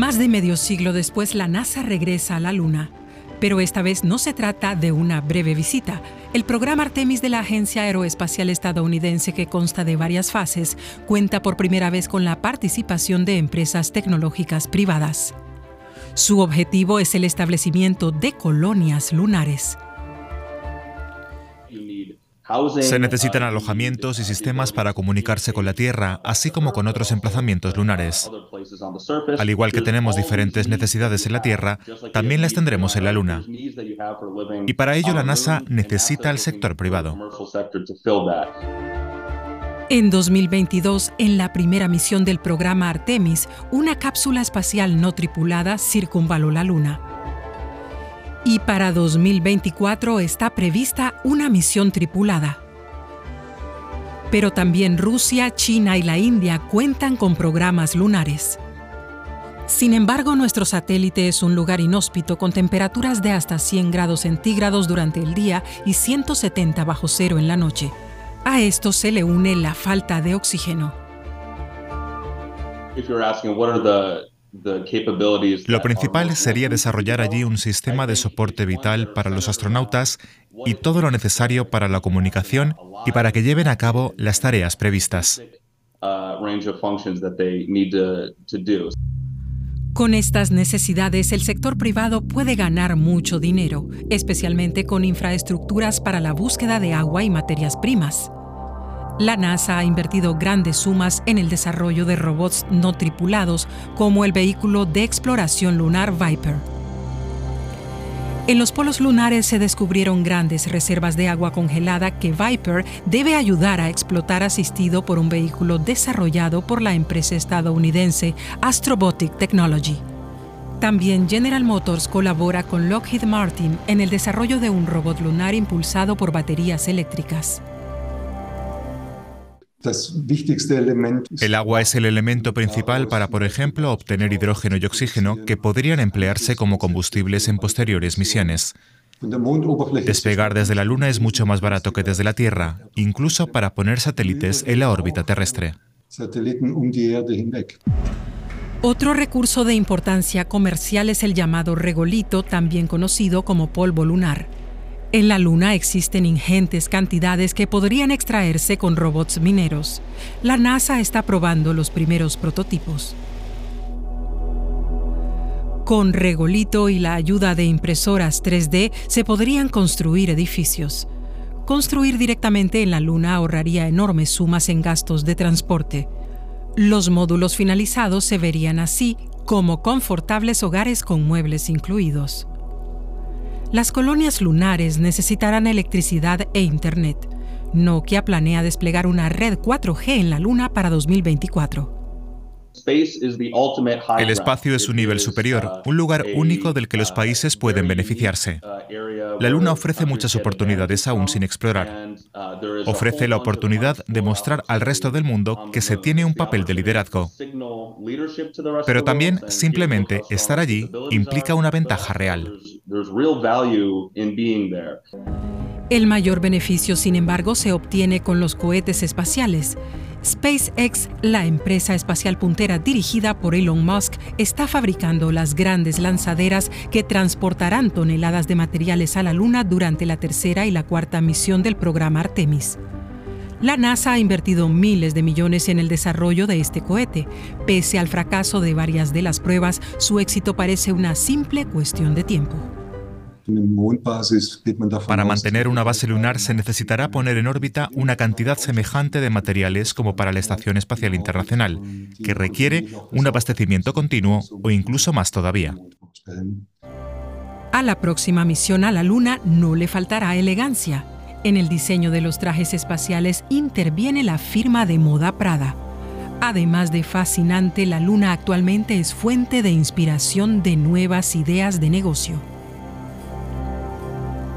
Más de medio siglo después, la NASA regresa a la Luna. Pero esta vez no se trata de una breve visita. El programa Artemis de la Agencia Aeroespacial Estadounidense, que consta de varias fases, cuenta por primera vez con la participación de empresas tecnológicas privadas. Su objetivo es el establecimiento de colonias lunares. Se necesitan alojamientos y sistemas para comunicarse con la Tierra, así como con otros emplazamientos lunares. Al igual que tenemos diferentes necesidades en la Tierra, también las tendremos en la Luna. Y para ello la NASA necesita al sector privado. En 2022, en la primera misión del programa Artemis, una cápsula espacial no tripulada circunvaló la Luna. Y para 2024 está prevista una misión tripulada. Pero también Rusia, China y la India cuentan con programas lunares. Sin embargo, nuestro satélite es un lugar inhóspito con temperaturas de hasta 100 grados centígrados durante el día y 170 bajo cero en la noche. A esto se le une la falta de oxígeno. Lo principal sería desarrollar allí un sistema de soporte vital para los astronautas y todo lo necesario para la comunicación y para que lleven a cabo las tareas previstas. Con estas necesidades, el sector privado puede ganar mucho dinero, especialmente con infraestructuras para la búsqueda de agua y materias primas. La NASA ha invertido grandes sumas en el desarrollo de robots no tripulados como el vehículo de exploración lunar Viper. En los polos lunares se descubrieron grandes reservas de agua congelada que Viper debe ayudar a explotar asistido por un vehículo desarrollado por la empresa estadounidense Astrobotic Technology. También General Motors colabora con Lockheed Martin en el desarrollo de un robot lunar impulsado por baterías eléctricas. El agua es el elemento principal para, por ejemplo, obtener hidrógeno y oxígeno que podrían emplearse como combustibles en posteriores misiones. Despegar desde la Luna es mucho más barato que desde la Tierra, incluso para poner satélites en la órbita terrestre. Otro recurso de importancia comercial es el llamado regolito, también conocido como polvo lunar. En la Luna existen ingentes cantidades que podrían extraerse con robots mineros. La NASA está probando los primeros prototipos. Con regolito y la ayuda de impresoras 3D se podrían construir edificios. Construir directamente en la Luna ahorraría enormes sumas en gastos de transporte. Los módulos finalizados se verían así como confortables hogares con muebles incluidos. Las colonias lunares necesitarán electricidad e Internet. Nokia planea desplegar una red 4G en la Luna para 2024. El espacio es un nivel superior, un lugar único del que los países pueden beneficiarse. La Luna ofrece muchas oportunidades aún sin explorar. Ofrece la oportunidad de mostrar al resto del mundo que se tiene un papel de liderazgo. Pero también simplemente estar allí implica una ventaja real. El mayor beneficio, sin embargo, se obtiene con los cohetes espaciales. SpaceX, la empresa espacial puntera dirigida por Elon Musk, está fabricando las grandes lanzaderas que transportarán toneladas de materiales a la Luna durante la tercera y la cuarta misión del programa Artemis. La NASA ha invertido miles de millones en el desarrollo de este cohete. Pese al fracaso de varias de las pruebas, su éxito parece una simple cuestión de tiempo. Para mantener una base lunar se necesitará poner en órbita una cantidad semejante de materiales como para la Estación Espacial Internacional, que requiere un abastecimiento continuo o incluso más todavía. A la próxima misión a la Luna no le faltará elegancia. En el diseño de los trajes espaciales interviene la firma de moda Prada. Además de fascinante, la Luna actualmente es fuente de inspiración de nuevas ideas de negocio.